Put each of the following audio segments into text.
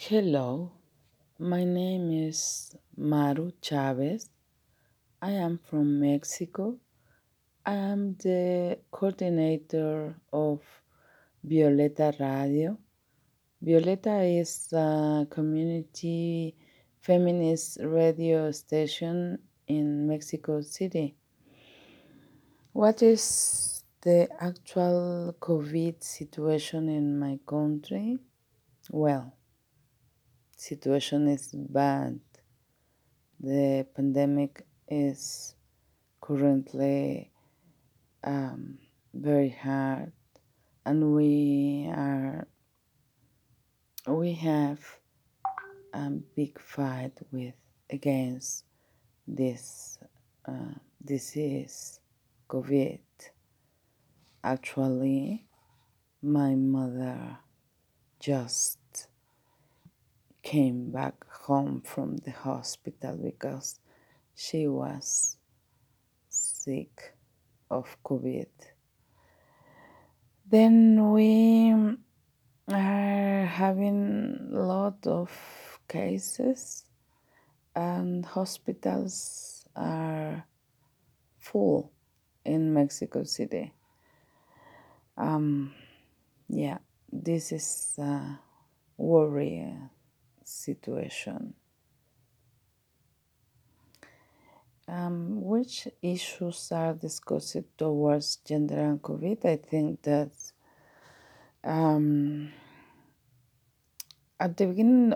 Hello, my name is Maru Chavez. I am from Mexico. I am the coordinator of Violeta Radio. Violeta is a community feminist radio station in Mexico City. What is the actual COVID situation in my country? Well, situation is bad. The pandemic is currently um, very hard, and we are we have a big fight with against this uh, disease, COVID. Actually, my mother just came back home from the hospital because she was sick of COVID. Then we are having a lot of cases and hospitals are full in Mexico City. Um, yeah, this is a worry situation. Um, which issues are discussed towards gender and COVID? I think that um, at the beginning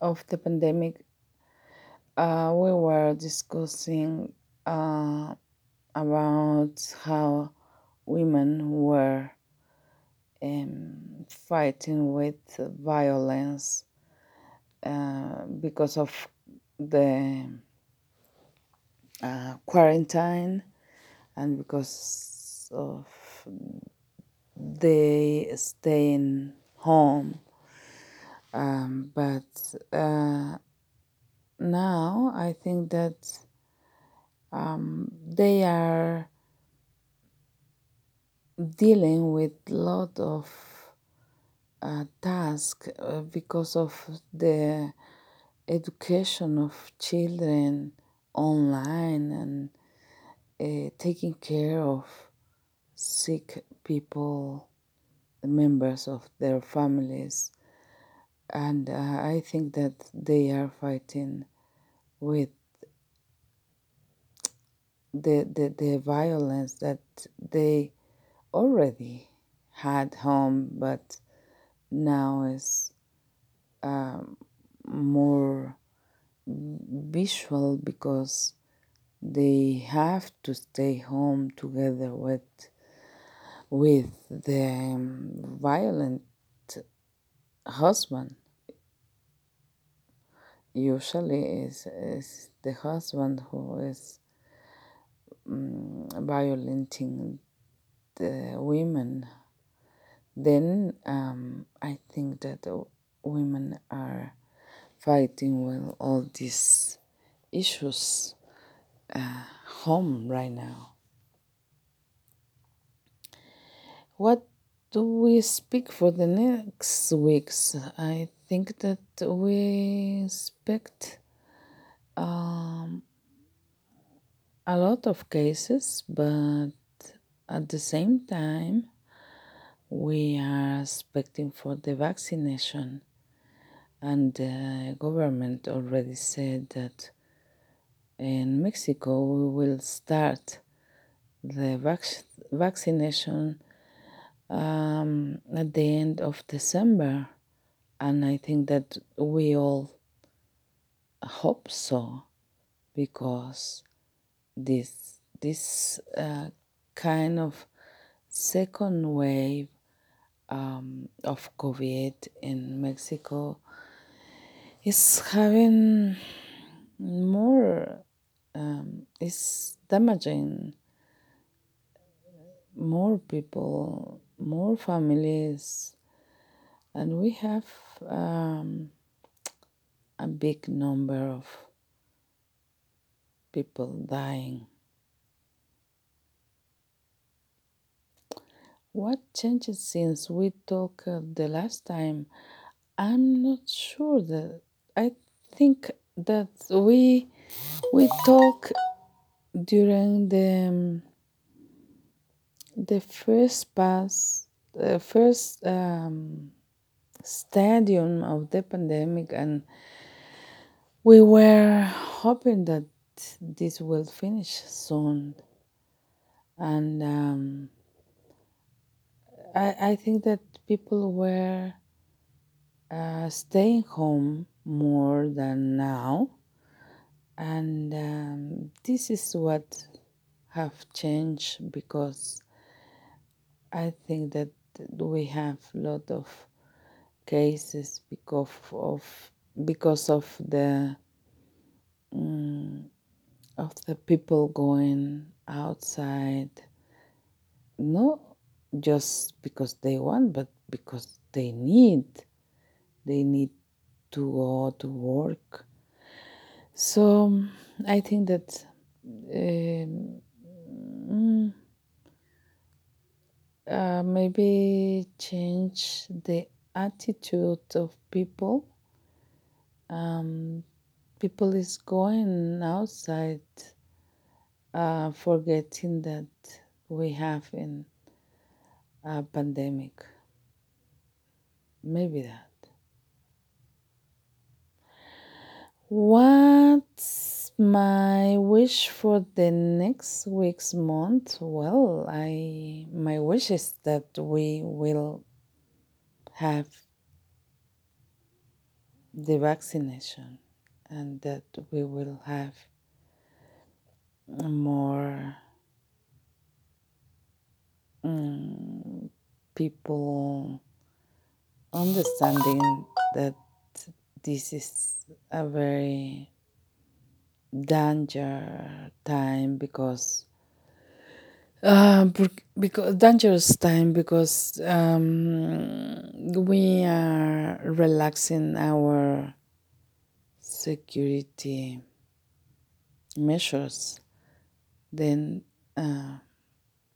of the pandemic, uh, we were discussing uh, about how women were um, fighting with violence uh, because of the uh, quarantine and because of they staying home. Um, but uh, now I think that um, they are dealing with lot of uh, tasks uh, because of the education of children online and uh, taking care of sick people, members of their families. And uh, I think that they are fighting with the, the, the violence that they already had home, but now is um, more visual because they have to stay home together with with the um, violent husband. Usually is, is the husband who is um, violenting the women then um, i think that women are fighting with all these issues uh, home right now What do we speak for the next weeks? I think that we expect um, a lot of cases, but at the same time, we are expecting for the vaccination. And the government already said that in Mexico we will start the vac- vaccination um, at the end of December, and I think that we all hope so because this this uh, kind of second wave um, of COVID in Mexico is having more um, is damaging more people more families, and we have um, a big number of people dying. What changes since we talked the last time? I'm not sure that I think that we we talk during the the first pass the first um, stadium of the pandemic and we were hoping that this will finish soon and um, I, think that people were uh, staying home more than now. And um, this is what have changed because i think that we have a lot of cases because of because of the um, of the people going outside. Not just because they want but because they need. They need to go to work. So i think that um, mm, uh, maybe change the attitude of people. Um, people is going outside uh, forgetting that we have in a pandemic. Maybe that. What's my wish for the next week's month? Well i my wish is that we will have the vaccination and that we will have more people understanding that this is a very danger time because uh, because dangerous time because um, we are relaxing our security measures. Then uh,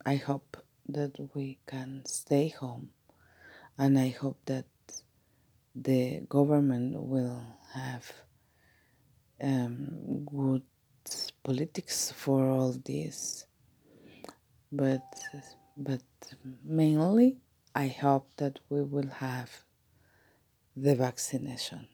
I hope that we can stay home. And I hope that the government will have um, good politics for all this. But but mainly I hope that we will have the vaccination